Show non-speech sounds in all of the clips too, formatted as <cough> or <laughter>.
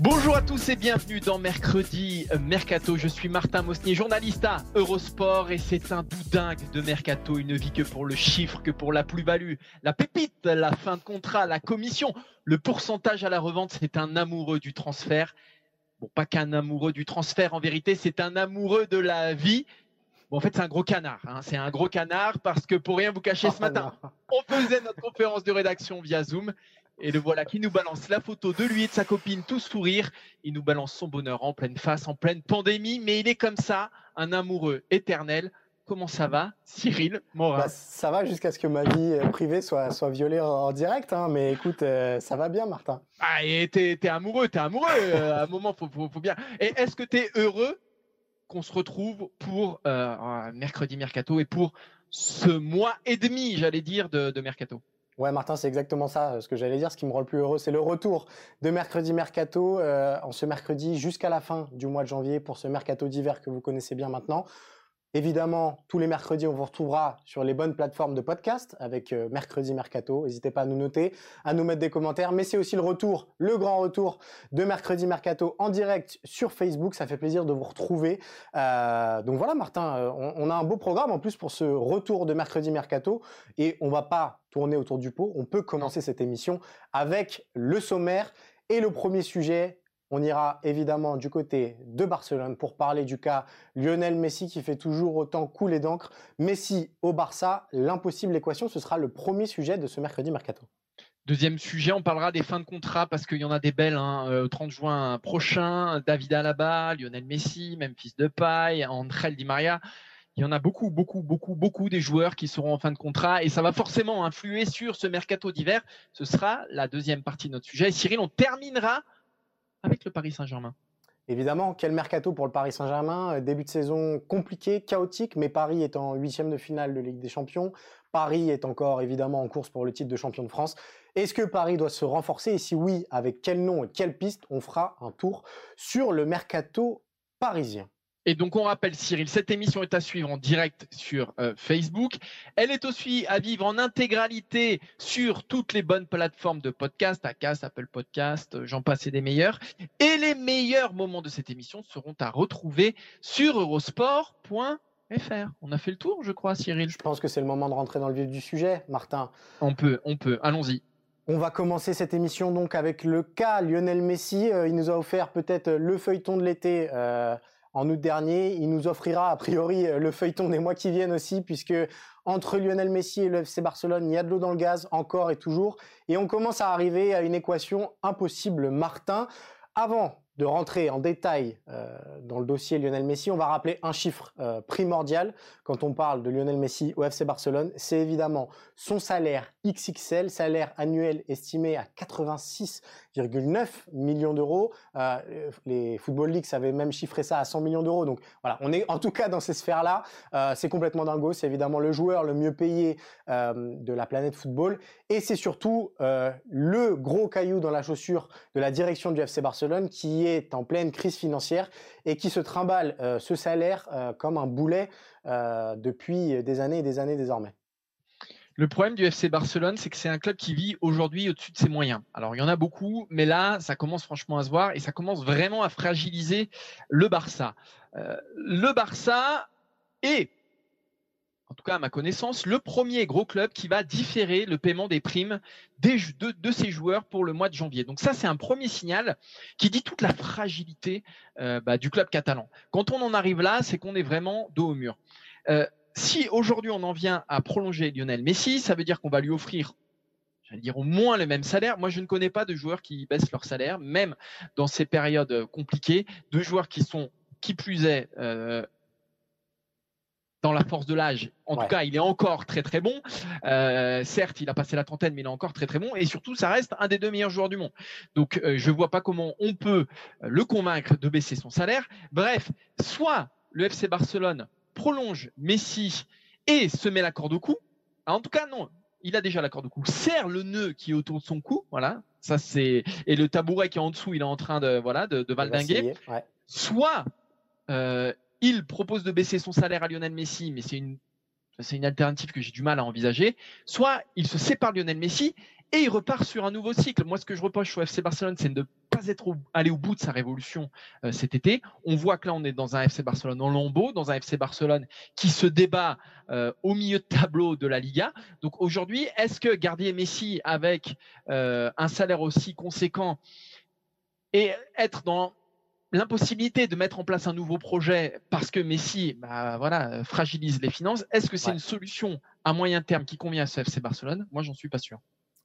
Bonjour à tous et bienvenue dans Mercredi Mercato. Je suis Martin Mosnier, journaliste à Eurosport et c'est un boudingue de Mercato. Il ne vit que pour le chiffre, que pour la plus-value, la pépite, la fin de contrat, la commission, le pourcentage à la revente. C'est un amoureux du transfert. Bon, pas qu'un amoureux du transfert, en vérité, c'est un amoureux de la vie. Bon, en fait, c'est un gros canard. hein. C'est un gros canard parce que pour rien vous cacher, ce matin, on faisait notre conférence de rédaction via Zoom. Et le voilà qui nous balance la photo de lui et de sa copine, tous sourire. Il nous balance son bonheur en pleine face, en pleine pandémie. Mais il est comme ça, un amoureux éternel. Comment ça va, Cyril Morin Bah, ça va jusqu'à ce que ma vie euh, privée soit, soit violée en, en direct, hein, mais écoute, euh, ça va bien, Martin. Ah, et t'es, t'es amoureux, t'es amoureux. euh, à un moment, faut, faut, faut bien. Et est-ce que t'es heureux qu'on se retrouve pour euh, mercredi mercato et pour ce mois et demi, j'allais dire, de, de mercato? Ouais, Martin, c'est exactement ça. euh, Ce que j'allais dire, ce qui me rend le plus heureux, c'est le retour de mercredi mercato euh, en ce mercredi jusqu'à la fin du mois de janvier pour ce mercato d'hiver que vous connaissez bien maintenant. Évidemment, tous les mercredis, on vous retrouvera sur les bonnes plateformes de podcast avec euh, Mercredi Mercato. N'hésitez pas à nous noter, à nous mettre des commentaires. Mais c'est aussi le retour, le grand retour de Mercredi Mercato en direct sur Facebook. Ça fait plaisir de vous retrouver. Euh, donc voilà, Martin, euh, on, a un beau programme en plus pour ce retour de Mercredi Mercato. Et on va pas tourner autour du pot. On peut commencer cette émission avec le sommaire. Et le premier sujet, on ira évidemment du côté de Barcelone pour parler du cas Lionel Messi qui fait toujours autant couler d'encre. Messi au Barça, l'impossible équation, ce sera le premier sujet de ce mercredi mercato. Deuxième sujet, on parlera des fins de contrat parce qu'il y en a des belles. Hein, euh, 30 juin prochain, David Alaba, Lionel Messi, Memphis Depay, Angel Di Maria. Il y en a beaucoup, beaucoup, beaucoup, beaucoup des joueurs qui seront en fin de contrat et ça va forcément influer sur ce mercato d'hiver. Ce sera la deuxième partie de notre sujet. Et Cyril, on terminera avec le Paris Saint-Germain. Évidemment, quel mercato pour le Paris Saint-Germain. Euh, Début de saison compliqué, chaotique, mais Paris est en huitième de finale de Ligue des Champions. Paris est encore évidemment en course pour le titre de champion de France. Est-ce que Paris doit se renforcer? Et si oui, avec quel nom et quelle piste? On fera un tour sur le mercato parisien. Et donc, on rappelle, Cyril, cette émission est à suivre en direct sur euh, Facebook. Elle est aussi à vivre en intégralité sur toutes les bonnes plateformes de podcast, Acast, Apple Podcast, euh, j'en passe et des meilleurs. Et les meilleurs moments de cette émission seront à retrouver sur eurosport.fr. On a fait le tour, je crois, Cyril. Je pense que c'est le moment de rentrer dans le vif du sujet, Martin. On peut, on peut. Allons-y. On va commencer cette émission donc avec le cas Lionel Messi. Euh, il nous a offert peut-être le feuilleton de l'été euh, en août dernier. Il nous offrira a priori euh, le feuilleton des mois qui viennent aussi, puisque entre Lionel Messi et le FC Barcelone, il y a de l'eau dans le gaz encore et toujours. Et on commence à arriver à une équation impossible, Martin. Avant de rentrer en détail euh, dans le dossier Lionel Messi, on va rappeler un chiffre euh, primordial quand on parle de Lionel Messi au FC Barcelone. C'est évidemment son salaire XXL, salaire annuel estimé à 86,9 millions d'euros. Euh, les Football Leagues avaient même chiffré ça à 100 millions d'euros. Donc voilà, on est en tout cas dans ces sphères-là. C'est complètement dingo. C'est évidemment le joueur le mieux payé de la planète football. Et c'est surtout le gros caillou dans la chaussure de la direction du FC Barcelone qui est en pleine crise financière et qui se trimballe euh, ce salaire euh, comme un boulet euh, depuis des années et des années désormais. Le problème du FC Barcelone, c'est que c'est un club qui vit aujourd'hui au-dessus de ses moyens. Alors, il y en a beaucoup, mais là, ça commence franchement à se voir et ça commence vraiment à fragiliser le Barça. Le Barça est, en tout cas à ma connaissance, le premier gros club qui va différer le paiement des primes de, ses joueurs pour le mois de janvier. Donc ça, c'est un premier signal qui dit toute la fragilité euh, bah, du club catalan. Quand on en arrive là, c'est qu'on est vraiment dos au mur. Euh, si aujourd'hui on en vient à prolonger Lionel Messi, ça veut dire qu'on va lui offrir, j'allais dire au moins le même salaire. Moi, je ne connais pas de joueurs qui baissent leur salaire, même dans ces périodes compliquées, de joueurs qui sont, qui plus est, euh, dans la force de l'âge. En tout cas, il est encore très très bon. Euh, certes, il a passé la trentaine, mais il est encore très très bon. Et surtout, ça reste un des deux meilleurs joueurs du monde. Donc, euh, je ne vois pas comment on peut le convaincre de baisser son salaire. Bref, soit le FC Barcelone prolonge Messi et se met la corde au cou. En tout cas, non. Il a déjà la corde au cou. Serre le nœud qui est autour de son cou. Voilà. Ça, c'est, et le tabouret qui est en dessous, il est en train de, voilà, de, de valdinguer. Soit, euh, il propose de baisser son salaire à Lionel Messi, mais c'est une, alternative que j'ai du mal à envisager. Soit il se sépare Lionel Messi et il repart sur un nouveau cycle. Moi, ce que je reproche au FC Barcelone, c'est de ne pas être allé au bout de sa révolution euh, cet été. On voit que là, on est dans un FC Barcelone en lambeau, dans un FC Barcelone qui se débat euh, au milieu de tableau de la Liga. Donc aujourd'hui, est-ce que garder Messi avec euh, un salaire aussi conséquent et être dans l'impossibilité de mettre en place un nouveau projet parce que Messi bah, voilà, fragilise les finances, est-ce que c'est une solution à moyen terme qui convient à ce FC Barcelone? Moi, j'en suis pas sûr.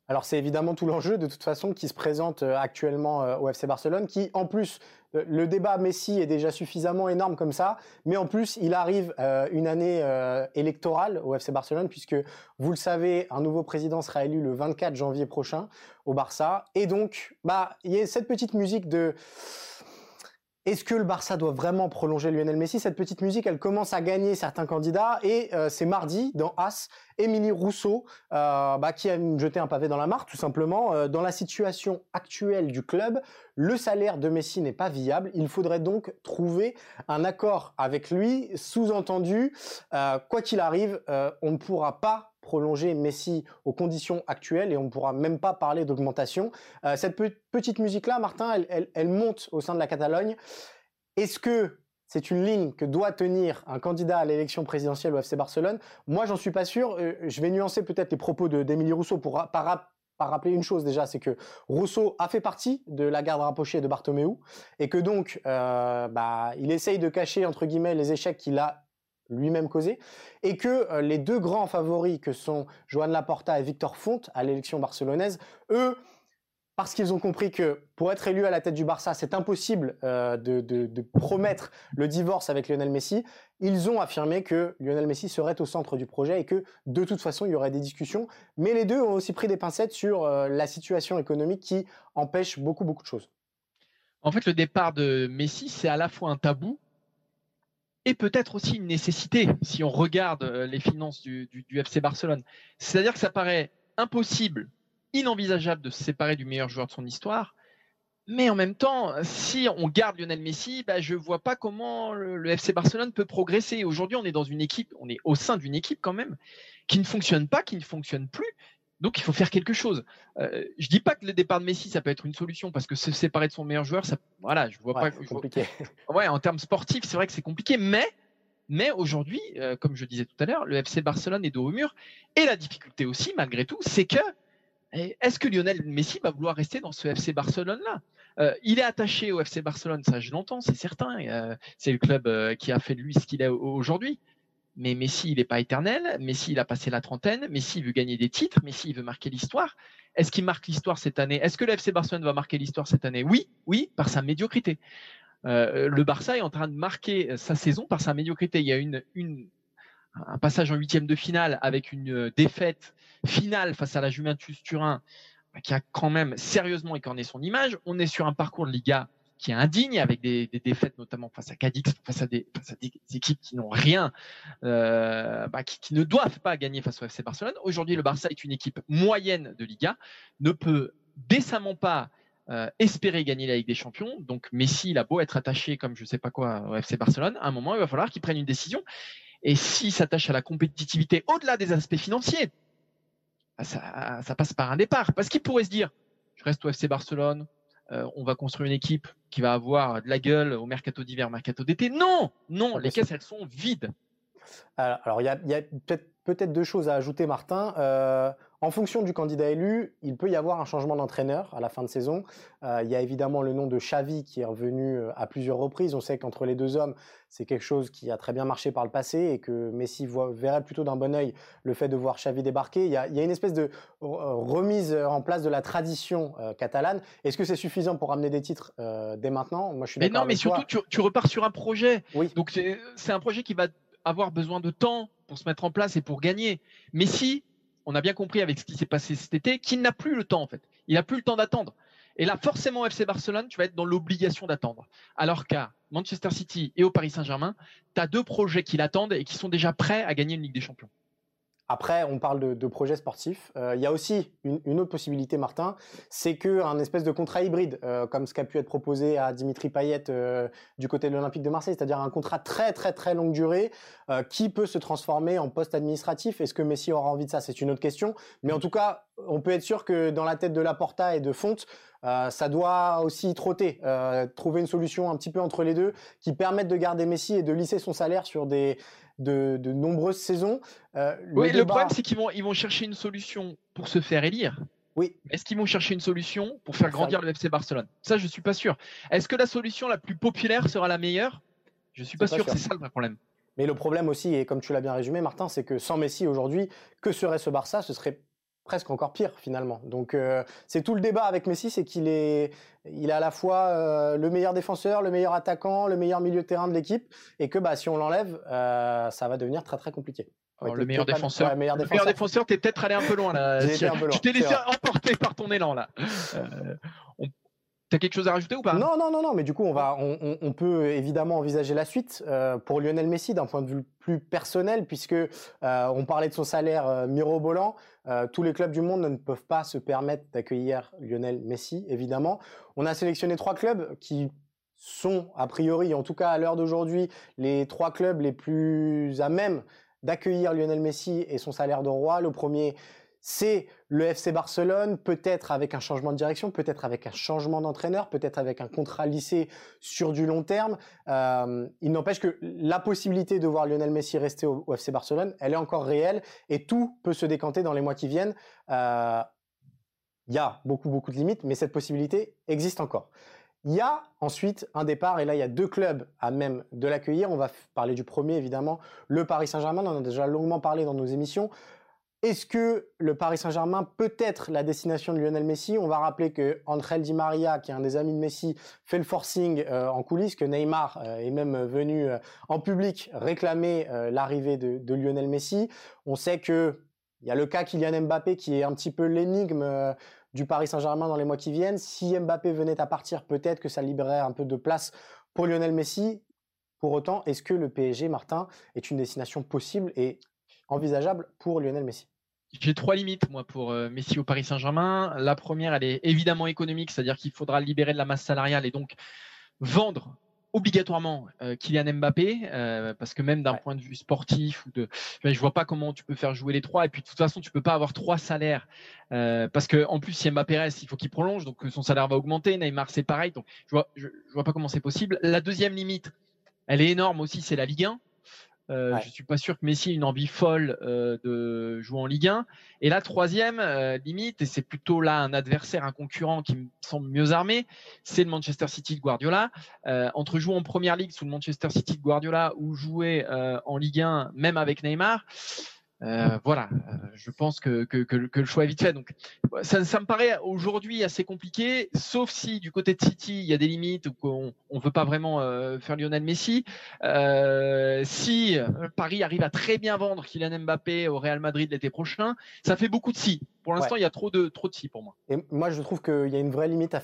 Alors c'est évidemment tout l'enjeu de toute façon qui se présente euh, actuellement euh, au FC Barcelone, qui en plus euh, le débat Messi est déjà suffisamment énorme comme ça, mais en plus il arrive une année électorale au FC Barcelone puisque vous le savez, un nouveau président sera élu le 24 janvier prochain au Barça, et donc bah il y a cette petite musique de est-ce que le Barça doit vraiment prolonger Lionel Messi? Cette petite musique, elle commence à gagner certains candidats et euh, c'est mardi dans As, Émilie Rousseau euh, bah, qui a jeté un pavé dans la mare tout simplement. Euh, dans la situation actuelle du club, le salaire de Messi n'est pas viable. Il faudrait donc trouver un accord avec lui. Sous-entendu, quoi qu'il arrive, on ne pourra pas prolonger Messi aux conditions actuelles et on ne pourra même pas parler d'augmentation. Euh, cette petite musique-là, Martin, elle, monte au sein de la Catalogne. Est-ce que c'est une ligne que doit tenir un candidat à l'élection présidentielle au FC Barcelone? Moi, j'en suis pas sûr. Euh, je vais nuancer peut-être les propos d'Emilie Rousseau pour par, rappeler une chose déjà, c'est que Rousseau a fait partie de la garde rapprochée de Bartomeu et que donc euh, bah, il essaye de cacher entre guillemets les échecs qu'il a lui-même causé, et que euh, les deux grands favoris que sont Joan Laporta et Victor Font à l'élection barcelonaise, eux, parce qu'ils ont compris que pour être élu à la tête du Barça, c'est impossible euh, de, promettre le divorce avec Lionel Messi, ils ont affirmé que Lionel Messi serait au centre du projet et que de toute façon, il y aurait des discussions. Mais les deux ont aussi pris des pincettes sur euh, la situation économique qui empêche beaucoup, beaucoup de choses. En fait, le départ de Messi, c'est à la fois un tabou et peut-être aussi une nécessité si on regarde euh, les finances du, FC Barcelone. C'est-à-dire que ça paraît impossible, inenvisageable de se séparer du meilleur joueur de son histoire. Mais en même temps, si on garde Lionel Messi, bah, je ne vois pas comment le, FC Barcelone peut progresser. Aujourd'hui, on est dans une équipe, on est au sein d'une équipe quand même, qui ne fonctionne pas, qui ne fonctionne plus, donc il faut faire quelque chose. Euh, je dis pas que le départ de Messi ça peut être une solution parce que se séparer de son meilleur joueur, ça, voilà, je vois pas. compliqué. <laughs> ouais, en termes sportifs, c'est vrai que c'est compliqué, mais mais aujourd'hui, euh, comme je disais tout à l'heure, le FC Barcelone est dos au mur. Et la difficulté aussi, malgré tout, c'est que eh, est-ce que Lionel Messi va vouloir rester dans ce FC Barcelone-là? Euh, Il est attaché au FC Barcelone, ça je l'entends, c'est certain. Euh, c'est le club qui a fait de lui ce qu'il est aujourd'hui. Mais Messi, il n'est pas éternel. Messi, il a passé la trentaine. Messi, il veut gagner des titres. Messi, il veut marquer l'histoire. Est-ce qu'il marque l'histoire cette année? Est-ce que le FC Barcelone va marquer l'histoire cette année? Oui, oui, par sa médiocrité. Euh, le Barça est en train de marquer sa saison par sa médiocrité. Il y a une, un passage en huitième de finale avec une défaite finale face à la Juventus Turin qui a quand même sérieusement écorné son image. On est sur un parcours de Liga qui est indigne, avec des, défaites notamment face à Cadix, face à des, équipes qui n'ont rien, euh, bah, qui, ne doivent pas gagner face au FC Barcelone. Aujourd'hui, le Barça est une équipe moyenne de Liga, ne peut décemment pas euh, espérer gagner la Ligue des Champions. Donc Messi, il a beau être attaché comme je ne sais pas quoi au FC Barcelone, à un moment, il va falloir qu'il prenne une décision. Et s'il s'attache à la compétitivité au-delà des aspects financiers, bah, ça, ça passe par un départ. Parce qu'il pourrait se dire, je reste au FC Barcelone, euh, on va construire une équipe qui va avoir de la gueule au mercato d'hiver, mercato d'été. Non, non, les caisses, elles sont vides. Alors, il y a, peut-être deux choses à ajouter, Martin. Euh, en fonction du candidat élu, il peut y avoir un changement d'entraîneur à la fin de saison. Euh, il y a évidemment le nom de Xavi qui est revenu euh, à plusieurs reprises. On sait qu'entre les deux hommes, c'est quelque chose qui a très bien marché par le passé et que Messi verrait plutôt d'un bon oeil le fait de voir Xavi débarquer. Il y a, une espèce de remise en place de la tradition catalane. Est-ce que c'est suffisant pour amener des titres dès maintenant? Moi, je suis Mais non, mais surtout, tu, repars sur un projet. Oui. Donc, c'est un projet qui va avoir besoin de temps pour se mettre en place et pour gagner. Messi, on a bien compris avec ce qui s'est passé cet été, qu'il n'a plus le temps en fait. Il n'a plus le temps d'attendre. Et là, forcément, FC Barcelone, tu vas être dans l'obligation d'attendre. Alors qu'à Manchester City et au Paris Saint-Germain, tu as deux projets qui l'attendent et qui sont déjà prêts à gagner une Ligue des Champions. Après, on parle de, projets sportifs. Euh, il y a aussi une, autre possibilité, Martin, c'est qu'un espèce de contrat hybride, euh, comme ce qui a pu être proposé à Dimitri Payet euh, du côté de l'Olympique de Marseille, c'est-à-dire un contrat très très très longue durée qui peut se transformer en poste administratif. Est-ce que Messi aura envie de ça? C'est une autre question. Mais en tout cas, on peut être sûr que dans la tête de Laporta et de Fonte, ça doit aussi trotter, trouver une solution un petit peu entre les deux qui permette de garder Messi et de lisser son salaire sur des, de, nombreuses saisons. Euh, le oui, le problème, c'est qu'ils vont, ils vont chercher une solution pour se faire élire. Oui. Est-ce qu'ils vont chercher une solution pour faire grandir le FC Barcelone? Ça, je suis pas sûr. Est-ce que la solution la plus populaire sera la meilleure? Je suis pas, pas sûr. C'est ça le problème. Mais le problème aussi, et comme tu l'as bien résumé, Martin, c'est que sans Messi aujourd'hui, que serait ce Barça? Ce serait presque encore pire finalement. Donc euh, c'est tout le débat avec Messi, c'est qu'il est, il est à la fois euh, le meilleur défenseur, le meilleur attaquant, le meilleur milieu de terrain de l'équipe, et que bah si on l'enlève, euh, ça va devenir très très compliqué. le meilleur défenseur, le meilleur défenseur, t'es peut-être allé un peu loin là. tu t'es laissé emporter par ton élan là. on T'as quelque chose à rajouter ou pas? Non, non, non, non. Mais du coup, on va, on, peut évidemment envisager la suite euh, pour Lionel Messi d'un point de vue plus personnel, puisque euh, on parlait de son salaire euh, mirobolant. tous les clubs du monde ne peuvent pas se permettre d'accueillir Lionel Messi, évidemment. On a sélectionné trois clubs qui sont, a priori, en tout cas à l'heure d'aujourd'hui, les trois clubs les plus à même d'accueillir Lionel Messi et son salaire de roi. Le premier, c'est le FC Barcelone, peut-être avec un changement de direction, peut-être avec un changement d'entraîneur, peut-être avec un contrat lissé sur du long terme. Euh, il n'empêche que la possibilité de voir Lionel Messi rester au, FC Barcelone, elle est encore réelle et tout peut se décanter dans les mois qui viennent. Euh, il y a beaucoup, beaucoup de limites, mais cette possibilité existe encore. Il y a ensuite un départ, et là il y a deux clubs à même de l'accueillir. On va parler du premier évidemment, le Paris Saint-Germain, on en a déjà longuement parlé dans nos émissions. Est-ce que le Paris Saint-Germain peut être la destination de Lionel Messi? On va rappeler que Angel Di Maria, qui est un des amis de Messi, fait le forcing euh, en coulisses, que Neymar euh, est même venu euh, en public réclamer l'arrivée de, Lionel Messi. On sait que il y a le cas Kylian Mbappé qui est un petit peu l'énigme du Paris Saint-Germain dans les mois qui viennent. Si Mbappé venait à partir, peut-être que ça libérerait un peu de place pour Lionel Messi. Pour autant, est-ce que le PSG, Martin, est une destination possible et envisageable pour Lionel Messi? J'ai trois limites, moi, pour euh, Messi au Paris Saint-Germain. La première, elle est évidemment économique, c'est-à-dire qu'il faudra libérer de la masse salariale et donc vendre obligatoirement euh, Kylian Mbappé, euh, parce que même d'un point de vue sportif ou de, je vois pas comment tu peux faire jouer les trois. Et puis de toute façon, tu peux pas avoir trois salaires, parce que en plus si Mbappé reste, il faut qu'il prolonge, donc son salaire va augmenter. Neymar c'est pareil, donc je vois, je vois pas comment c'est possible. La deuxième limite, elle est énorme aussi, c'est la Ligue 1. Euh, Je suis pas sûr que Messi ait une envie folle euh, de jouer en Ligue 1. Et la troisième euh, limite, et c'est plutôt là un adversaire, un concurrent qui me semble mieux armé, c'est le Manchester City de Guardiola. Euh, entre jouer en Première Ligue sous le Manchester City de Guardiola ou jouer en Ligue 1, même avec Neymar, euh, voilà, euh, je pense que, que, que, le choix est vite fait. Donc, ça, ça me paraît aujourd'hui assez compliqué, sauf si du côté de City, il y a des limites ou qu'on ne veut pas vraiment euh, faire Lionel Messi. si Paris arrive à très bien vendre Kylian Mbappé au Real Madrid l'été prochain, ça fait beaucoup de si. Pour l'instant, il y a trop de trop de si pour moi. Et moi, je trouve qu'il y a une vraie limite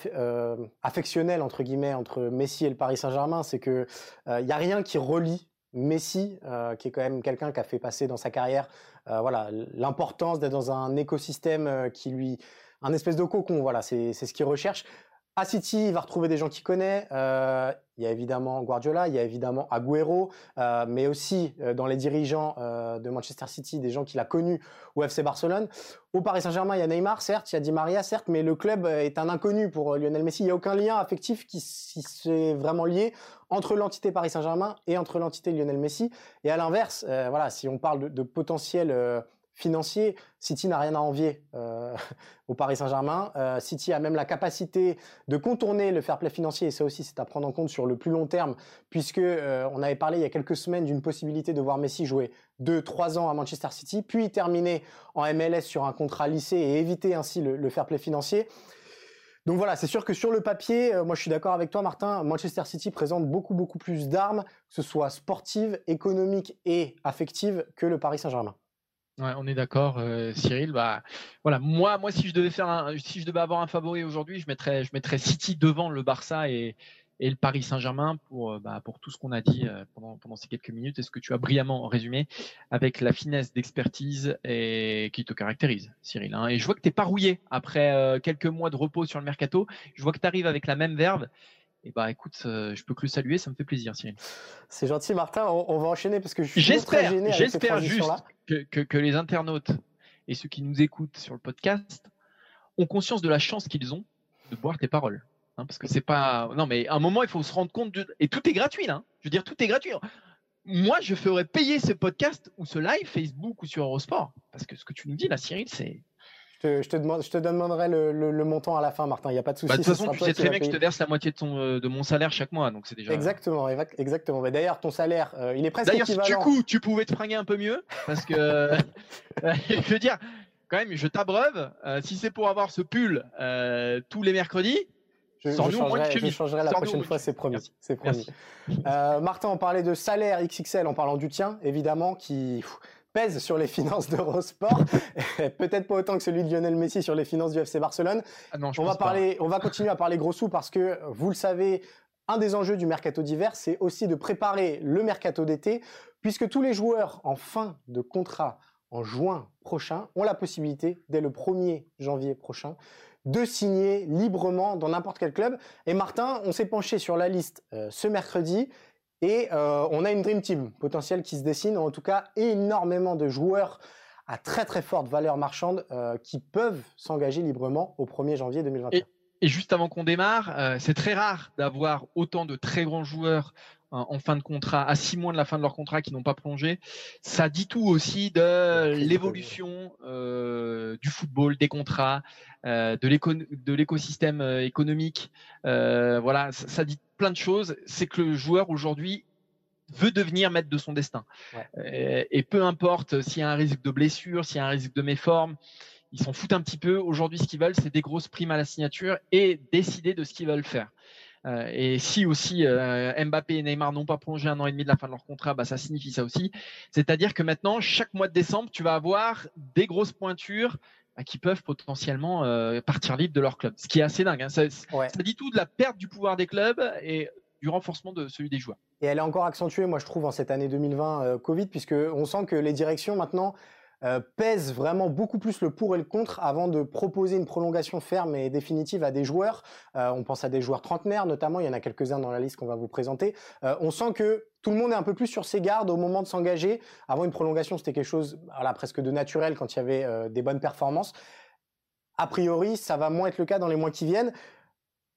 affectionnelle entre guillemets entre Messi et le Paris Saint-Germain, c'est que il y a rien qui relie Messi, euh, qui est quand même quelqu'un qui a fait passer dans sa carrière euh, voilà, l'importance d'être dans un écosystème euh, qui lui... un espèce de cocon, voilà, c'est ce qu'il recherche. À City, il va retrouver des gens qu'il connaît. Euh, il y a évidemment Guardiola, il y a évidemment Agüero, euh, mais aussi euh, dans les dirigeants de Manchester City, des gens qu'il a connus au FC Barcelone. Au Paris Saint-Germain, il y a Neymar, certes, il y a Di Maria, certes, mais le club est un inconnu pour Lionel Messi. Il n'y a aucun lien affectif qui, s'est vraiment lié entre l'entité Paris Saint-Germain et entre l'entité Lionel Messi. Et à l'inverse, voilà, si on parle de, de potentiel financier, City n'a rien à envier euh, <laughs> au Paris Saint-Germain. Euh, City a même la capacité de contourner le fair play financier, et ça aussi c'est à prendre en compte sur le plus long terme, puisque euh, on avait parlé il y a quelques semaines d'une possibilité de voir Messi jouer 2-3 ans à Manchester City, puis terminer en MLS sur un contrat lycée et éviter ainsi le, le fair play financier. Donc voilà, c'est sûr que sur le papier, moi je suis d'accord avec toi Martin, Manchester City présente beaucoup beaucoup plus d'armes, que ce soit sportives, économiques et affectives que le Paris Saint-Germain. Ouais, on est d'accord, Cyril. Bah, voilà, moi, moi, si je devais faire, si je devais avoir un favori aujourd'hui, je mettrais, je mettrais City devant le Barça et, et le Paris Saint-Germain pour, euh, bah, pour tout ce qu'on a dit euh, pendant, pendant ces quelques minutes et ce que tu as brillamment résumé avec la finesse d'expertise et qui te caractérise, Cyril. Hein? Et je vois que tu n'es pas rouillé après euh, quelques mois de repos sur le mercato. Je vois que tu arrives avec la même verve. Et bah écoute, je peux que le saluer, ça me fait plaisir, Cyril. C'est gentil, Martin. On, va enchaîner parce que je suis j'espère, j'espère juste que, les internautes et ceux qui nous écoutent sur le podcast ont conscience de la chance qu'ils ont de boire tes paroles. Hein, parce que c'est pas. Non, mais à un moment, il faut se rendre compte de. Et tout est gratuit, là. Hein. Je veux dire, tout est gratuit. Moi, je ferais payer ce podcast ou ce live Facebook ou sur Eurosport. Parce que ce que tu nous dis, là, Cyril, c'est. Je te, demande, je te demanderai le, montant à la fin, Martin. Il n'y a pas de souci. Bah, de toute façon, tu sais très bien que je te verse la moitié de, ton, euh, de mon salaire chaque mois, donc c'est déjà. Exactement, exactement. Mais d'ailleurs, ton salaire, euh, il est presque D'ailleurs, du coup, tu pouvais te fringuer un peu mieux, parce que <laughs> <laughs> je veux dire, quand même, je t'abreuve. Euh, si c'est pour avoir ce pull tous les mercredis, je, changerai, la prochaine fois, c'est promis. C'est promis. Euh, Martin, on parlait de salaire XXL en parlant du tien, évidemment, qui pèse sur les finances d'Eurosport. <laughs> Peut-être pas autant que celui de Lionel Messi sur les finances du FC Barcelone. Ah non, on va parler, on va continuer à parler gros sous parce que vous le savez, un des enjeux du mercato d'hiver, c'est aussi de préparer le mercato d'été, puisque tous les joueurs en fin de contrat en juin prochain ont la possibilité, dès le 1er janvier prochain, de signer librement dans n'importe quel club. Et Martin, on s'est penché sur la liste euh, ce mercredi et euh, on a une Dream Team potentielle qui se dessine, en tout cas énormément de joueurs à très très forte valeur marchande euh, qui peuvent s'engager librement au 1er janvier 2021. Et, juste avant qu'on démarre, c'est très rare d'avoir autant de très grands joueurs en fin de contrat, à six mois de la fin de leur contrat, qui n'ont pas plongé. Ça dit tout aussi de l'évolution euh, du football, des contrats, euh, de l'écosystème euh, économique. Euh, voilà, ça, dit plein de choses. C'est que le joueur aujourd'hui veut devenir maître de son destin. Et, et, peu importe s'il y a un risque de blessure, s'il y a un risque de méforme, ils s'en foutent un petit peu. Aujourd'hui, ce qu'ils veulent, c'est des grosses primes à la signature et décider de ce qu'ils veulent faire. Euh, et si aussi euh, Mbappé et Neymar n'ont pas prolongé un an et demi de la fin de leur contrat, bah, ça signifie ça aussi. C'est-à-dire que maintenant, chaque mois de décembre, tu vas avoir des grosses pointures bah, qui peuvent potentiellement euh, partir libre de leur club. Ce qui est assez dingue. Hein. Ça, dit tout de la perte du pouvoir des clubs et du renforcement de celui des joueurs. Et elle est encore accentuée, moi je trouve, en cette année 2020 Covid, puisque on sent que les directions maintenant euh, pèse vraiment beaucoup plus le pour et le contre avant de proposer une prolongation ferme et définitive à des joueurs. Euh, on pense à des joueurs trentenaires notamment, il y en a quelques-uns dans la liste qu'on va vous présenter. Euh, on sent que tout le monde est un peu plus sur ses gardes au moment de s'engager. Avant une prolongation, c'était quelque chose voilà, presque de naturel quand il y avait des bonnes performances. A priori, ça va moins être le cas dans les mois qui viennent.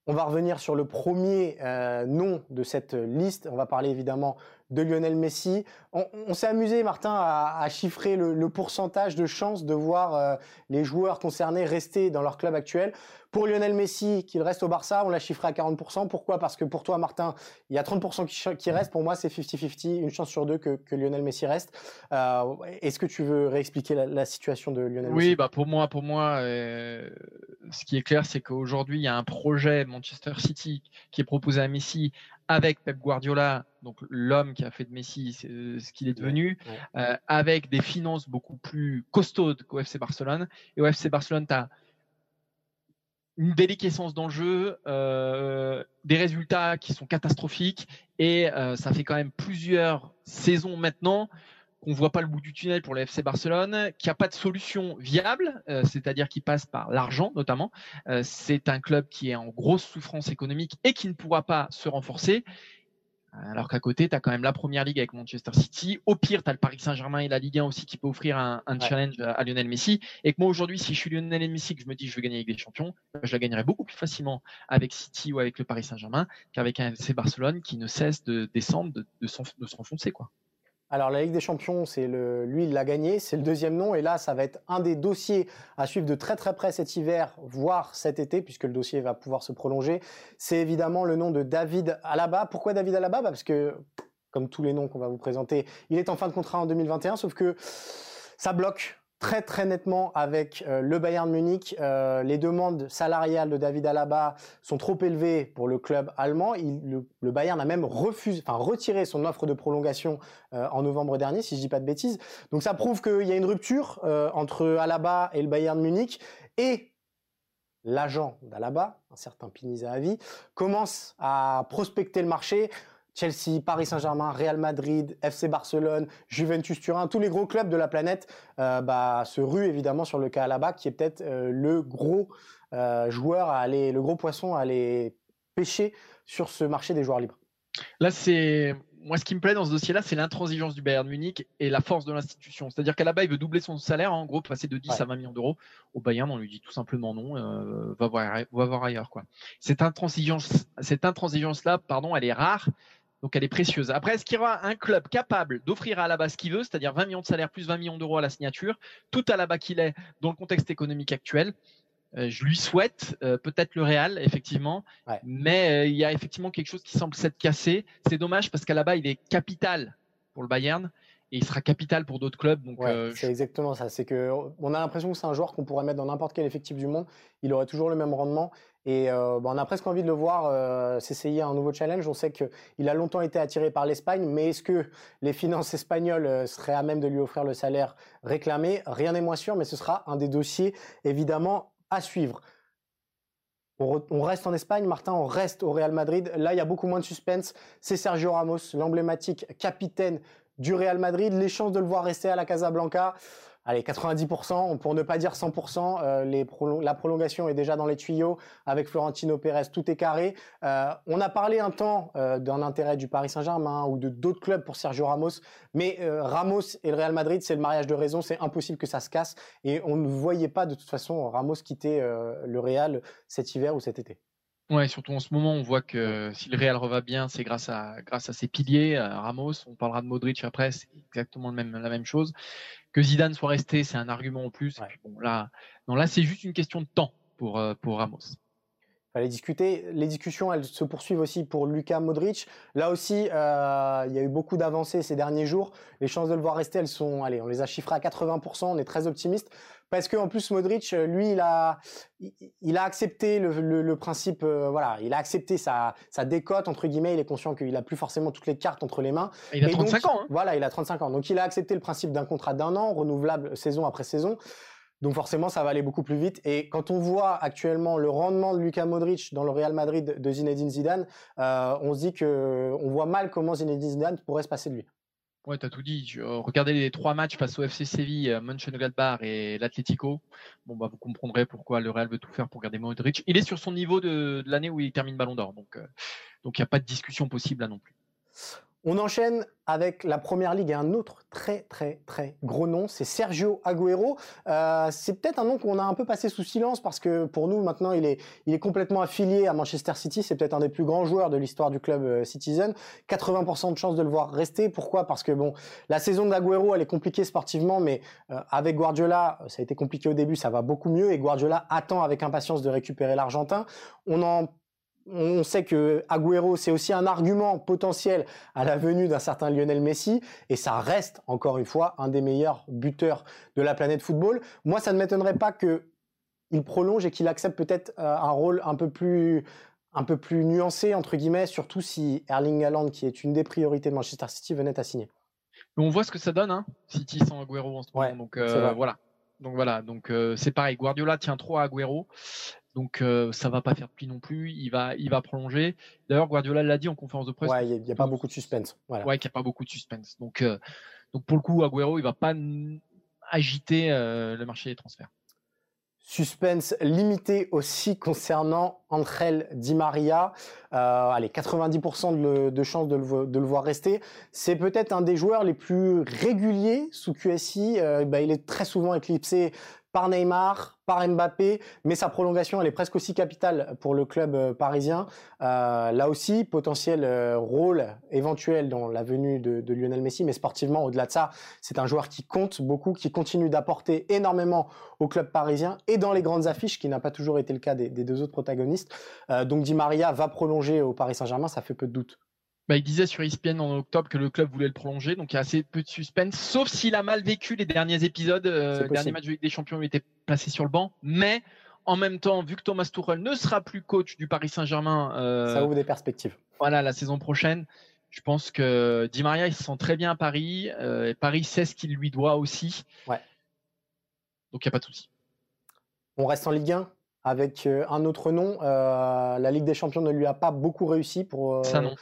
On va revenir sur le premier nom de cette liste. On va parler évidemment de Lionel Messi. On, s'est amusé, Martin, à, chiffrer le, pourcentage de chances de voir euh, les joueurs concernés rester dans leur club actuel. Pour Lionel Messi, qu'il reste au Barça, on l'a chiffré à 40%. Pourquoi? Parce que pour toi, Martin, il y a 30% qui, qui restent. Pour moi, c'est 50-50, une chance sur deux que, Lionel Messi reste. Euh, est-ce que tu veux réexpliquer la, situation de Lionel Messi? Oui, bah pour moi, pour moi, euh, ce qui est clair, c'est qu'aujourd'hui, il y a un projet Manchester City qui est proposé à Messi avec Pep Guardiola, donc l'homme qui a fait de Messi ce qu'il est devenu, euh, avec des finances beaucoup plus costaudes qu'au FC Barcelone. Et au FC Barcelone, tu as une déliquescence dans le jeu, euh, des résultats qui sont catastrophiques, et euh, ça fait quand même plusieurs saisons maintenant qu'on voit pas le bout du tunnel pour le FC Barcelone, qu'il n'y a pas de solution viable, euh, c'est-à-dire qui passe par l'argent notamment. Euh, c'est un club qui est en grosse souffrance économique et qui ne pourra pas se renforcer. Alors qu'à côté, tu as quand même la première ligue avec Manchester City. Au pire, tu as le Paris Saint-Germain et la Ligue 1 aussi qui peut offrir un, challenge à Lionel Messi. Et que moi, aujourd'hui, si je suis Lionel Messi, que je me dis que je veux gagner avec des champions, je la gagnerai beaucoup plus facilement avec City ou avec le Paris Saint-Germain qu'avec un FC Barcelone qui ne cesse de descendre, de, de s'enfoncer. quoi. Alors la Ligue des Champions, c'est lui, il l'a gagné, c'est le deuxième nom, et là, ça va être un des dossiers à suivre de très très près cet hiver, voire cet été, puisque le dossier va pouvoir se prolonger. C'est évidemment le nom de David Alaba. Pourquoi David Alaba? Bah, Parce que, comme tous les noms qu'on va vous présenter, il est en fin de contrat en 2021, sauf que ça bloque très très nettement avec euh, le Bayern Munich. Euh, les demandes salariales de David Alaba sont trop élevées pour le club allemand. Le, Bayern a même refusé, enfin retiré son offre de prolongation euh, en novembre dernier, si je dis pas de bêtises. Donc ça prouve qu'il y a une rupture entre Alaba et le Bayern Munich et l'agent d'Alaba, un certain Piniza Avi, commence à prospecter le marché. Chelsea, Paris Saint-Germain, Real Madrid, FC Barcelone, Juventus Turin, tous les gros clubs de la planète euh, bah, se ruent évidemment sur le cas Alaba, qui est peut-être euh, le gros euh, joueur à aller, le gros poisson à aller pêcher sur ce marché des joueurs libres. Là, c'est moi ce qui me plaît dans ce dossier-là, c'est l'intransigeance du Bayern Munich et la force de l'institution. C'est-à-dire qu'Alaba, il veut doubler son salaire, en gros, passer de 10 à 20 millions d'euros. Au Bayern, on lui dit tout simplement non, va, voir, va voir ailleurs. Quoi. Cette intransigeance, cette intransigeance-là, pardon, elle est rare donc elle est précieuse. Après, est-ce qu'il y aura un club capable d'offrir à Alaba ce qu'il veut, c'est-à-dire 20 millions de salaire plus 20 millions d'euros à la signature, tout à Alaba qu'il est dans le contexte économique actuel euh, je lui souhaite euh, peut-être le Real, effectivement, mais euh, il y a effectivement quelque chose qui semble s'être cassé. C'est dommage parce qu'à là-bas, il est capital pour le Bayern et il sera capital pour d'autres clubs. Donc, c'est exactement ça. C'est que on a l'impression que c'est un joueur qu'on pourrait mettre dans n'importe quel effectif du monde. Il aurait toujours le même rendement. Et bah, on a presque envie de le voir s'essayer un nouveau challenge. On sait qu'il a longtemps été attiré par l'Espagne, mais est-ce que les finances espagnoles seraient à même de lui offrir le salaire réclamé? Rien n'est moins sûr, mais ce sera un des dossiers évidemment à suivre. On, reste en Espagne, Martin, on reste au Real Madrid. Là, il y a beaucoup moins de suspense. C'est Sergio Ramos, l'emblématique capitaine du Real Madrid. Les chances de le voir rester à la Casablanca, allez, 90%, pour ne pas dire 100%. Euh, la prolongation est déjà dans les tuyaux avec Florentino Pérez, tout est carré. Euh, on a parlé un temps euh, d'un intérêt du Paris Saint-Germain ou de d'autres clubs pour Sergio Ramos, mais Ramos et le Real Madrid, c'est le mariage de raison, c'est impossible que ça se casse et on ne voyait pas de toute façon Ramos quitter le Real cet hiver ou cet été. Ouais, surtout en ce moment, on voit que si le Real reva bien, c'est grâce à grâce à ses piliers, Ramos. On parlera de Modric après, c'est exactement la même chose. Que Zidane soit resté, c'est un argument en plus. bon, là, non, là, c'est juste une question de temps pour euh, pour Ramos. Fallait discuter. Les discussions, elles se poursuivent aussi pour Luka Modric. Là aussi, euh, il y a eu beaucoup d'avancées ces derniers jours. Les chances de le voir rester, elles sont, allez, on les a chiffrées à 80%. On est très optimiste parce qu'en plus Modric, lui, il a, il a accepté le, principe, euh, voilà, il a accepté sa, sa décote entre guillemets. Il est conscient qu'il a plus forcément toutes les cartes entre les mains. il a 35 ans. Hein. Voilà, il a 35 ans. Donc il a accepté le principe d'un contrat d'un an, renouvelable saison après saison. Donc forcément, ça va aller beaucoup plus vite. Et quand on voit actuellement le rendement de Luka Modric dans le Real Madrid de Zinedine Zidane, euh, on se dit que on voit mal comment Zinedine Zidane pourrait se passer de lui. Ouais, t'as tout dit. Euh, regardez les trois matchs face au FC Séville, euh, Mönchengladbach et l'Atlético. Bon, bah, vous comprendrez pourquoi le Real veut tout faire pour garder Modric. Il est sur son niveau de, l'année où il termine Ballon d'Or, donc donc il n'y a pas de discussion possible là non plus. On enchaîne avec la première ligue et un autre très très très gros nom, c'est Sergio Agüero. Euh, c'est peut-être un nom qu'on a un peu passé sous silence parce que pour nous maintenant il est il est complètement affilié à Manchester City. C'est peut-être un des plus grands joueurs de l'histoire du club euh, Citizen. 80% de chances de le voir rester. Pourquoi? Parce que bon, la saison d'Agüero elle est compliquée sportivement, mais euh, avec Guardiola ça a été compliqué au début, ça va beaucoup mieux et Guardiola attend avec impatience de récupérer l'Argentin. On en on sait que Agüero, c'est aussi un argument potentiel à la venue d'un certain Lionel Messi, et ça reste, encore une fois, un des meilleurs buteurs de la planète football. Moi, ça ne m'étonnerait pas qu'il prolonge et qu'il accepte peut-être euh, un rôle un peu plus un peu plus nuancé entre guillemets, surtout si Erling Haaland, qui est une des priorités de Manchester City, venait à signer. on voit ce que ça donne, hein, City sans Agüero en ce moment. donc euh, voilà. Donc voilà, donc euh, c'est pareil. Guardiola tient trop à Agüero. Donc euh, ça va pas faire de pli non plus. Il va, il va prolonger. D'ailleurs, Guardiola l'a dit en conférence de presse. Ouais, il n'y a, pas beaucoup de suspense. Voilà. Ouais, qu'il n'y a pas beaucoup de suspense. Donc, euh, donc pour le coup, Agüero, il va pas agiter euh, le marché des transferts. Suspense limité aussi concernant Angel Di Maria. Euh, allez, 90% de, chances de le, de le, voir rester. C'est peut-être un des joueurs les plus réguliers sous QSI. bah, il est très souvent éclipsé par Neymar, par Mbappé, mais sa prolongation, elle est presque aussi capitale pour le club euh, parisien. Euh, là aussi, potentiel euh, rôle éventuel dans la venue de, Lionel Messi, mais sportivement, au-delà de ça, c'est un joueur qui compte beaucoup, qui continue d'apporter énormément au club parisien et dans les grandes affiches, qui n'a pas toujours été le cas des, deux autres protagonistes. donc Di Maria va prolonger au Paris Saint-Germain, ça fait peu de doute. Bah, il disait sur ESPN en octobre que le club voulait le prolonger, donc il y a assez peu de suspense, sauf s'il a mal vécu les derniers épisodes. Euh, les derniers matchs de Ligue des Champions ont été placés sur le banc, mais en même temps, vu que Thomas Tuchel ne sera plus coach du Paris Saint-Germain, euh, ça ouvre des perspectives. Voilà, la saison prochaine, je pense que Di Maria il se sent très bien à Paris, euh, et Paris sait ce qu'il lui doit aussi. Ouais. Donc il n'y a pas de souci. On reste en Ligue 1 avec euh, un autre nom. Euh, la Ligue des Champions ne lui a pas beaucoup réussi pour, euh, Ça, non.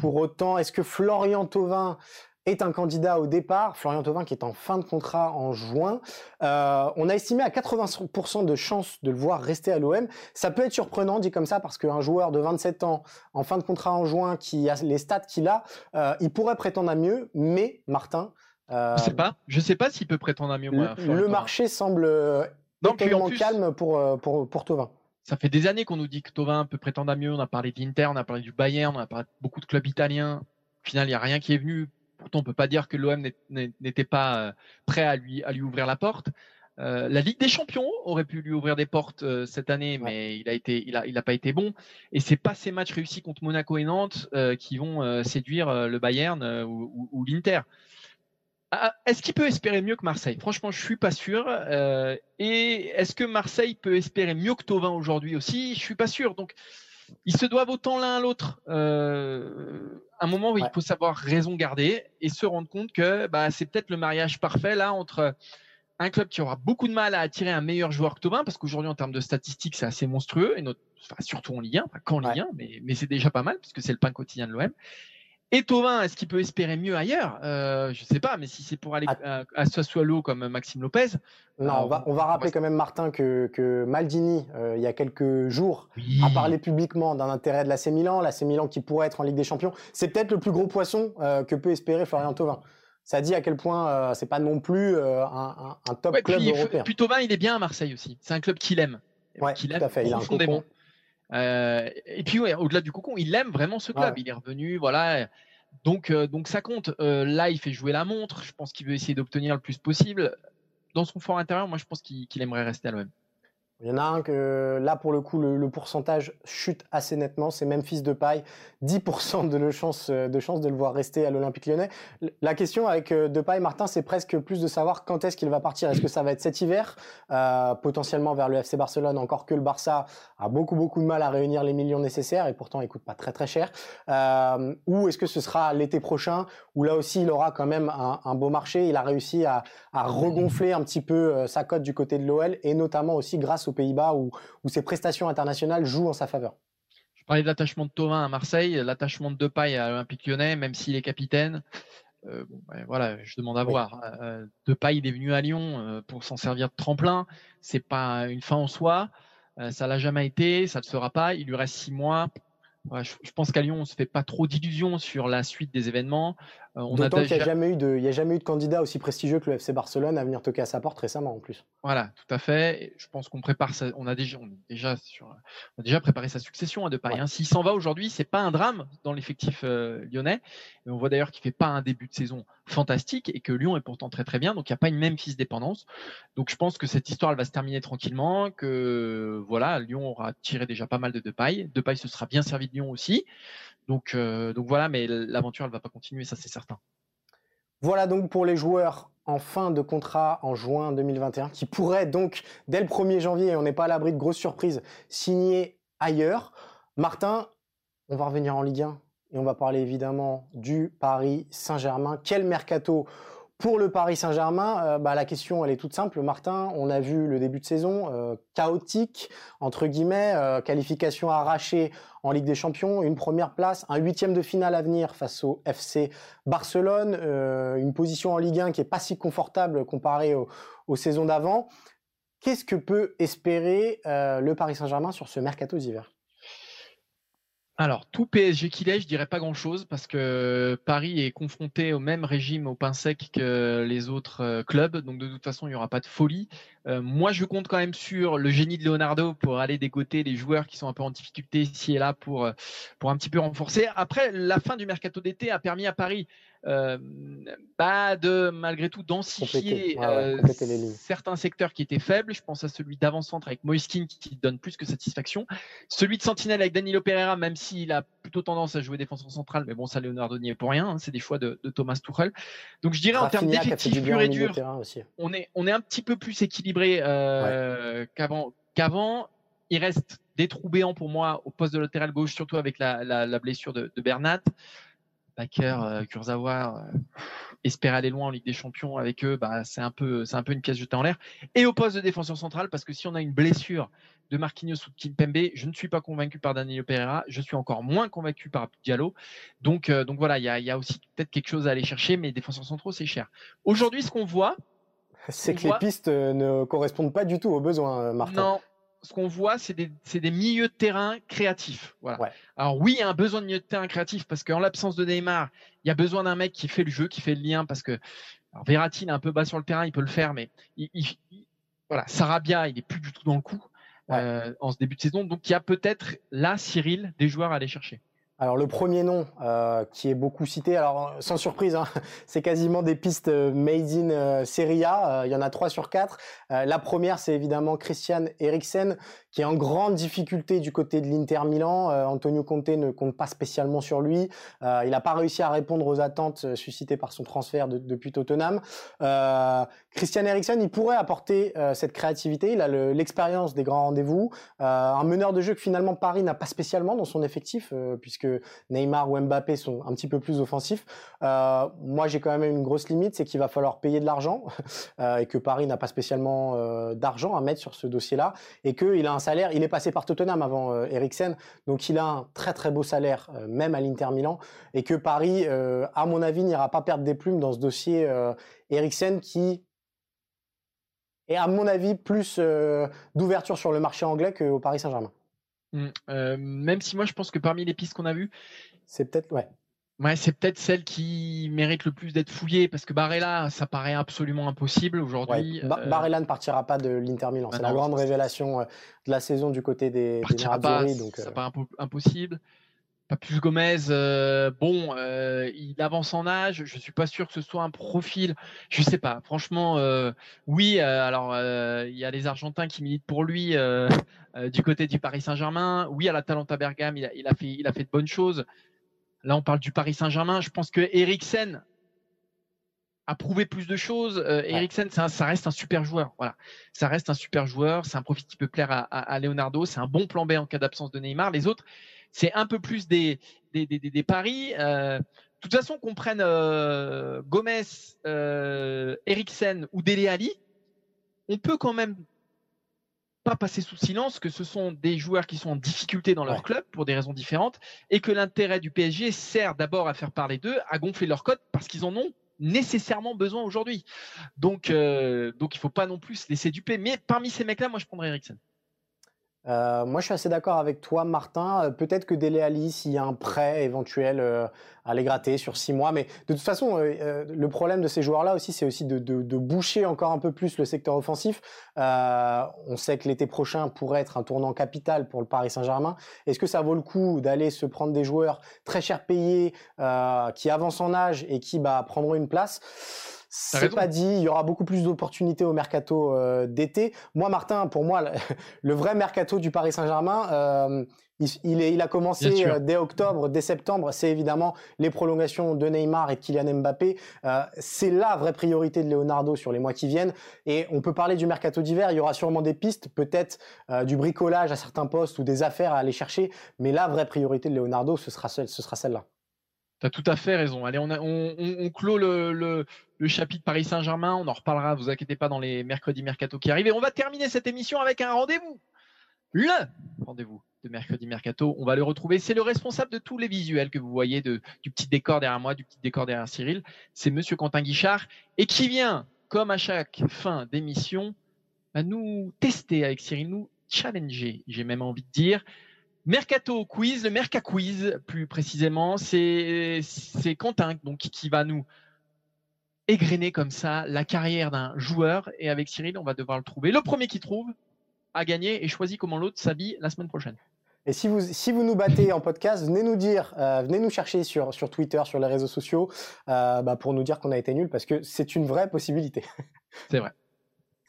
pour autant. Est-ce que Florian Thauvin est un candidat au départ? Florian Thauvin qui est en fin de contrat en juin. on a estimé à 80% de chances de le voir rester à l'OM. Ça peut être surprenant dit comme ça parce qu'un joueur de 27 ans en fin de contrat en juin qui a les stats qu'il a, il pourrait prétendre à mieux. Mais Martin, je sais pas. Je sais pas s'il peut prétendre à mieux. Moi, le marché semble donc, en calme pour, euh, pour, pour Tovin. Ça fait des années qu'on nous dit que Tovin peut prétendre à mieux. On a parlé d'Inter, on a parlé du Bayern, on a parlé de beaucoup de clubs italiens. Au final, il n'y a rien qui est venu. Pourtant, on peut pas dire que l'OM n'était pas euh, prêt à lui, à lui ouvrir la porte. Euh, la Ligue des Champions aurait pu lui ouvrir des portes cette année, mais il a été, il a, il a pas été bon. Et c'est pas ces matchs réussis contre Monaco et Nantes qui vont séduire le Bayern ou, ou l'Inter. Ah, est-ce qu'il peut espérer mieux que Marseille? Franchement, je suis pas sûr. Euh, et est-ce que Marseille peut espérer mieux que Tovin aujourd'hui aussi? Je suis pas sûr. Donc, ils se doivent autant l'un à l'autre. Euh, un moment où il faut savoir raison garder et se rendre compte que bah, c'est peut-être le mariage parfait là entre un club qui aura beaucoup de mal à attirer un meilleur joueur que Tovin, parce qu'aujourd'hui en termes de statistiques c'est assez monstrueux, et surtout en Ligue 1, enfin qu'en Ligue 1, mais, mais c'est déjà pas mal puisque c'est le pain quotidien de l'OM. Et Tovin, est-ce qu'il peut espérer mieux ailleurs? Euh, Je ne sais pas, mais si c'est pour aller ah. à, à Sassuolo comme Maxime Lopez. Non, on va, on va rappeler quand même, Martin, que, que Maldini, euh, il y a quelques jours, a parlé publiquement d'un intérêt de l'AC Milan, l'AC Milan qui pourrait être en Ligue des Champions. C'est peut-être le plus gros poisson euh, que peut espérer Florian Tovin. Ça dit à quel point c'est pas non plus un, un, top club européen. Puis Tovin, il est bien à Marseille aussi. C'est un club qu'il aime. Ouais, tout à fait. Il a un cocon. Euh, et puis ouais, au-delà du cocon, il aime vraiment ce club. Il est revenu, voilà. Donc, euh, donc ça compte. Euh, là, il fait jouer la montre. Je pense qu'il veut essayer d'obtenir le plus possible. Dans son fort intérieur, moi, je pense qu'il aimerait rester à l'OM. Il y en a un que là, pour le coup, le, pourcentage chute assez nettement. C'est Memphis de paille, 10% de, chance, de chance de le voir rester à l'Olympique lyonnais. La question avec euh, Depay, Martin, c'est presque plus de savoir quand est-ce qu'il va partir. Est-ce que ça va être cet hiver, euh, potentiellement vers le FC Barcelone, encore que le Barça a beaucoup, beaucoup de mal à réunir les millions nécessaires et pourtant il coûte pas très, très cher. Euh, ou est-ce que ce sera l'été prochain, où là aussi il aura quand même un, beau marché. Il a réussi à, à regonfler un petit peu sa cote du côté de l'OL et notamment aussi grâce aux Pays-Bas où, ses prestations internationales jouent en sa faveur. Je parlais de l'attachement de Thomas à Marseille, l'attachement de Depay à l'Olympique lyonnais, même s'il est capitaine. Euh, ben voilà, je demande à voir. Euh, Depay, il est venu à Lyon euh, pour s'en servir de tremplin. C'est pas une fin en soi. ça l'a jamais été, ça ne le sera pas. Il lui reste six mois je, pense qu'à Lyon, on se fait pas trop d'illusions sur la suite des événements. Euh, on D'autant qu'il n'y a, jamais eu de, il y a jamais eu de candidat aussi prestigieux que le FC Barcelone à venir toquer à sa porte récemment en plus. Voilà, tout à fait. Je pense qu'on prépare, on a déjà, on déjà sur, on a déjà préparé sa succession à Depay. Hein. S'il s'en va aujourd'hui, c'est pas un drame dans l'effectif euh, lyonnais. Et on voit d'ailleurs qu'il fait pas un début de saison fantastique et que Lyon est pourtant très très bien. Donc il n'y a pas une même fils dépendance. Donc je pense que cette histoire elle va se terminer tranquillement. Que voilà, Lyon aura tiré déjà pas mal de Depay. Depay se sera bien servi de Lyon aussi. Donc, euh, donc voilà, mais l'aventure, elle va pas continuer, ça c'est certain. Voilà donc pour les joueurs en fin de contrat en juin 2021 qui pourraient donc, dès le 1er janvier, on n'est pas à l'abri de grosses surprises, signer ailleurs. Martin, on va revenir en Ligue 1 et on va parler évidemment du Paris Saint-Germain. Quel mercato pour le Paris Saint-Germain, euh, bah, la question elle est toute simple. Martin, on a vu le début de saison euh, chaotique entre guillemets, euh, qualification arrachée en Ligue des Champions, une première place, un huitième de finale à venir face au FC Barcelone, une position en Ligue 1 qui est pas si confortable comparée aux saisons d'avant. Qu'est-ce que peut espérer le Paris Saint-Germain sur ce mercato d'hiver? Alors, tout PSG qu'il est, je dirais pas grand-chose parce que Paris est confronté au même régime au pain sec que les autres euh, clubs, donc de toute façon, il n'y aura pas de folie. Euh, moi, je compte quand même sur le génie de Leonardo pour aller dégoter les joueurs qui sont un peu en difficulté ici et là pour, euh, pour un petit peu renforcer. Après, la fin du mercato d'été a permis à Paris bah de malgré tout densifier certains secteurs qui étaient faibles. Je pense à celui d'avant-centre avec Moiskin qui donne plus que satisfaction. Celui de Sentinelle avec Danilo Pereira, même s'il a plutôt tendance à jouer défenseur central, mais bon, ça Leonardo n'y est pour rien. Hein, c'est des choix de, Thomas Tuchel. Donc je dirais en termes d'effectifs pur et dur, on est on est un petit peu plus équilibré qu'avant. Qu'avant, il reste des trous béants pour moi au poste de latéral gauche, surtout avec la, blessure de, Bernat. Baker, euh, Kurzawa, euh, espérer aller loin en Ligue des Champions avec eux, bah, c'est un peu, c'est un peu une pièce jetée en l'air. Et au poste de défenseur central, parce que si on a une blessure de Marquinhos ou de Kimpembe, je ne suis pas convaincu par Danilo Pereira, je suis encore moins convaincu par Diallo. Donc, euh, donc voilà, il y a, aussi peut-être quelque chose à aller chercher, mais défenseurs centraux, c'est cher. Aujourd'hui, ce qu'on voit, <laughs> c'est que les pistes ne correspondent pas du tout aux besoins, Martin. Non, ce qu'on voit, c'est des, milieux de terrain créatifs. Voilà. Alors oui, il y a un besoin de milieu de terrain créatif parce qu'en l'absence de Neymar, il y a besoin d'un mec qui fait le jeu, qui fait le lien parce que alors Verratti est un peu bas sur le terrain, il peut le faire, mais il, voilà, Sarabia, il est plus du tout dans le coup euh, en ce début de saison. Donc il y a peut-être là, Cyril, des joueurs à aller chercher. Alors le premier nom euh, qui est beaucoup cité, alors sans surprise, hein, <laughs> c'est quasiment des pistes euh, made in euh, Serie A. il y en a trois sur quatre. la première, c'est évidemment Christian Eriksen, qui est en grande difficulté du côté de l'Inter Milan. Antonio Conte ne compte pas spécialement sur lui. il n'a pas réussi à répondre aux attentes suscitées par son transfert depuis Tottenham. Christian Eriksen, il pourrait apporter cette créativité. Il a l'expérience des grands rendez-vous. un meneur de jeu que finalement Paris n'a pas spécialement dans son effectif, puisque Neymar ou Mbappé sont un petit peu plus offensifs. Euh, moi, j'ai quand même une grosse limite, c'est qu'il va falloir payer de l'argent <laughs> euh, et que Paris n'a pas spécialement euh, d'argent à mettre sur ce dossier-là et qu'il a un salaire. Il est passé par Tottenham avant Eriksen, donc il a un très très beau salaire, même à l'Inter Milan, et que Paris, à mon avis, n'ira pas perdre des plumes dans ce dossier Eriksen qui est, à mon avis, plus d'ouverture sur le marché anglais qu'au Paris Saint-Germain. Mmh, même si moi je pense que parmi les pistes qu'on a vues, c'est peut-être ouais. Ouais, c'est peut-être celle qui mérite le plus d'être fouillée parce que Barella, ça paraît absolument impossible aujourd'hui. Barella ne partira pas de l'Inter Milan. Bah c'est la grande révélation de la saison du côté des, des donc ça paraît impossible. Papus Gomez, bon, il avance en âge. Je suis pas sûr que ce soit un profil. Je sais pas. Franchement, oui. alors, il y a les Argentins qui militent pour lui du côté du Paris Saint-Germain. Oui, à la Talenta Bergame, il a, il a, fait, il a fait de bonnes choses. Là, on parle du Paris Saint-Germain. Je pense que Eriksen a prouvé plus de choses. Eriksen, ça, ça, reste un super joueur. Voilà, ça reste un super joueur. C'est un profil qui peut plaire à, à, à Leonardo. C'est un bon plan B en cas d'absence de Neymar. Les autres c'est un peu plus des, des, paris. Euh, de toute façon, qu'on prenne euh, Gomez, euh, Eriksen ou Dele Ali, on peut quand même pas passer sous silence que ce sont des joueurs qui sont en difficulté dans leur club pour des raisons différentes et que l'intérêt du PSG sert d'abord à faire parler d'eux, à gonfler leur cote parce qu'ils en ont nécessairement besoin aujourd'hui. Donc, donc il faut pas non plus se laisser duper. Mais parmi ces mecs-là, moi je prendrais Eriksen. Euh, moi, je suis assez d'accord avec toi, Martin. Euh, peut-être que Dele Ali, s'il y a un prêt éventuel euh, à les gratter sur six mois. Mais de toute façon, le problème de ces joueurs-là aussi, c'est aussi de, boucher encore un peu plus le secteur offensif. on sait que l'été prochain pourrait être un tournant capital pour le Paris Saint-Germain. Est-ce que ça vaut le coup d'aller se prendre des joueurs très cher payés, qui avancent en âge et qui bah, prendront une place? C'est pas dit, il y aura beaucoup plus d'opportunités au mercato euh, d'été. Moi, Martin, pour moi, le, vrai mercato du Paris Saint-Germain, euh, il, il, a commencé euh, dès octobre, dès septembre. C'est évidemment les prolongations de Neymar et de Kylian Mbappé. c'est la vraie priorité de Leonardo sur les mois qui viennent. Et on peut parler du mercato d'hiver. Il y aura sûrement des pistes, peut-être du bricolage à certains postes ou des affaires à aller chercher. Mais la vraie priorité de Leonardo, ce sera, ce sera celle-là. Tu as tout à fait raison. Allez, on, on, clôt le, chapitre Paris Saint-Germain. On en reparlera, vous inquiétez pas, dans les mercredis mercato qui arrivent. Et on va terminer cette émission avec un rendez-vous. Le rendez-vous de mercredi mercato. On va le retrouver. C'est le responsable de tous les visuels que vous voyez, de, du petit décor derrière moi, du petit décor derrière Cyril. C'est Monsieur Quentin Guichard et qui vient, comme à chaque fin d'émission, à nous tester avec Cyril, nous challenger, j'ai même envie de dire, Mercato Quiz, le Merca Quiz plus précisément, c'est Quentin donc, qui va nous égrener comme ça la carrière d'un joueur et avec Cyril on va devoir le trouver. Le premier qui trouve a gagné et choisit comment l'autre s'habille la semaine prochaine. Et si vous, si vous nous battez en podcast, venez nous dire, euh, venez nous chercher sur, sur Twitter, sur les réseaux sociaux, euh, bah, pour nous dire qu'on a été nul, parce que c'est une vraie possibilité. C'est vrai.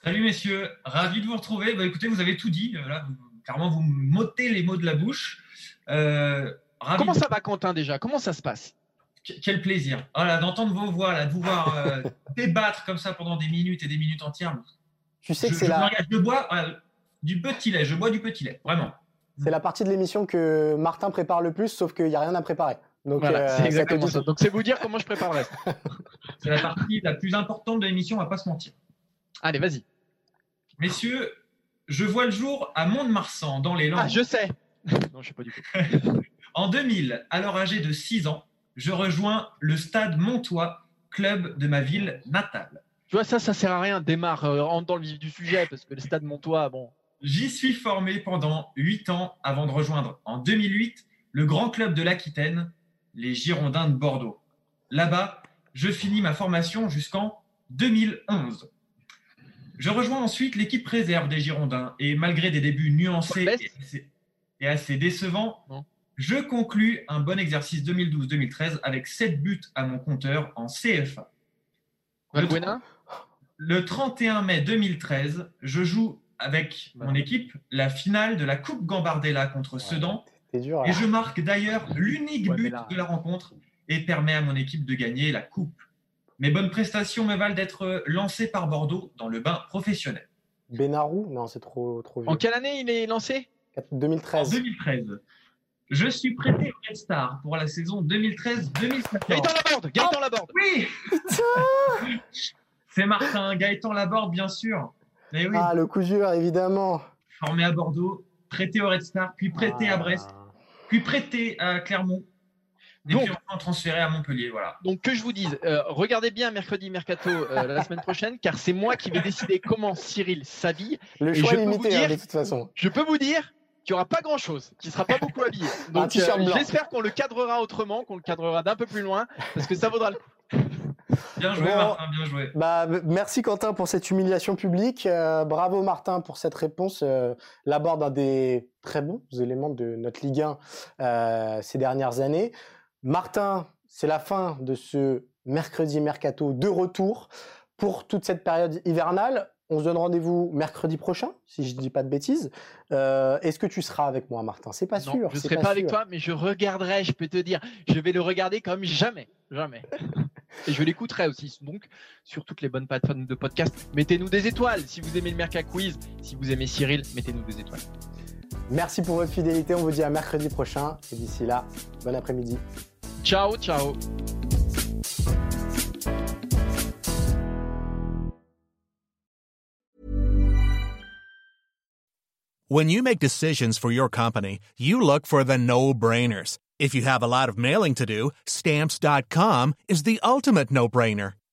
Salut messieurs, ravi de vous retrouver. Bah, écoutez, vous avez tout dit. Euh, là, clairement, vous m'ôtez les mots de la bouche. Euh, Comment ça va, Quentin, déjà? Comment ça se passe? Quel plaisir. Voilà, d'entendre vos voix, là, de vous voir euh, <laughs> débattre comme ça pendant des minutes et des minutes entières. Tu sais que c'est la... Je bois du petit lait, je bois du petit lait, vraiment. C'est la partie de l'émission que Martin prépare le plus, sauf qu'il n'y a rien à préparer. Donc, c'est exactement ça. Donc, c'est vous dire comment je prépare le reste. c'est la partie la plus importante de l'émission, on va pas se mentir. Allez, vas-y. Messieurs, je vois le jour à Mont-de-Marsan, dans les Landes. Ah, je sais. <laughs> non, je sais pas du tout. <laughs> en 2000, alors âgé de 6 ans, je rejoins le stade Montois, club de ma ville natale. Tu vois, ça, ça sert à rien. Démarre, euh, rentre dans le vif du sujet, parce que le stade Montois, bon. J'y suis formé pendant 8 ans avant de rejoindre en 2008 le grand club de l'Aquitaine, les Girondins de Bordeaux. Là-bas, je finis ma formation jusqu'en 2011. Je rejoins ensuite l'équipe réserve des Girondins et malgré des débuts nuancés et assez, décevants, je conclus un bon exercice 2012-2013 avec 7 buts à mon compteur en CFA. Le, le 31 mai 2013, je joue avec mon équipe la finale de la Coupe Gambardella contre Sedan. et je marque d'ailleurs l'unique but de la rencontre et permet à mon équipe de gagner la Coupe. Mes bonnes prestations me valent d'être lancé par Bordeaux dans le bain professionnel. Benarou? Non, c'est trop, trop vieux. En quelle année il est lancé? 2013. En 2013. Je suis prêté au Red Star pour la saison 2013-2014. Gaëtan Laborde Gaëtan Laborde Oui <laughs> C'est Martin, Gaëtan Laborde, bien sûr. Oui. Ah, le coup dur, évidemment. Formé à Bordeaux, prêté au Red Star, puis prêté à ah. Brest, puis prêté à Clermont. Et donc, puis enfin transféré à Montpellier, voilà. Donc que je vous dise, euh, regardez bien mercredi mercato euh, la <laughs> semaine prochaine, car c'est moi qui vais décider comment Cyril s'habille. Le choix est limité hein, de toute façon. Je peux vous dire qu'il n'y aura pas grand chose, qu'il ne sera pas beaucoup habillé. Donc euh, j'espère qu'on le cadrera autrement, qu'on le cadrera d'un peu plus loin, parce que ça vaudra le coup. Bien joué, Martin, bien joué. Bah, merci Quentin pour cette humiliation publique. bravo Martin pour cette réponse. L'aborde un des très bons éléments de notre Ligue 1 ces dernières années. Martin, c'est la fin de ce mercredi mercato de retour pour toute cette période hivernale. On se donne rendez-vous mercredi prochain, si je ne dis pas de bêtises. Euh, est-ce que tu seras avec moi, Martin? C'est pas sûr. Je ne serai pas, avec toi, mais je regarderai. Je peux te dire, je vais le regarder comme jamais, jamais. <laughs> Et je l'écouterai aussi. Donc, sur toutes les bonnes plateformes de podcast, mettez-nous des étoiles. Si vous aimez le Merca Quiz, si vous aimez Cyril, mettez-nous des étoiles. Merci pour votre fidélité. On vous dit à mercredi prochain. Et d'ici là, bon après-midi. Ciao, ciao. When you make decisions for your company, you look for the no-brainers. If you have a lot of mailing to do, stamps.com is the ultimate no-brainer.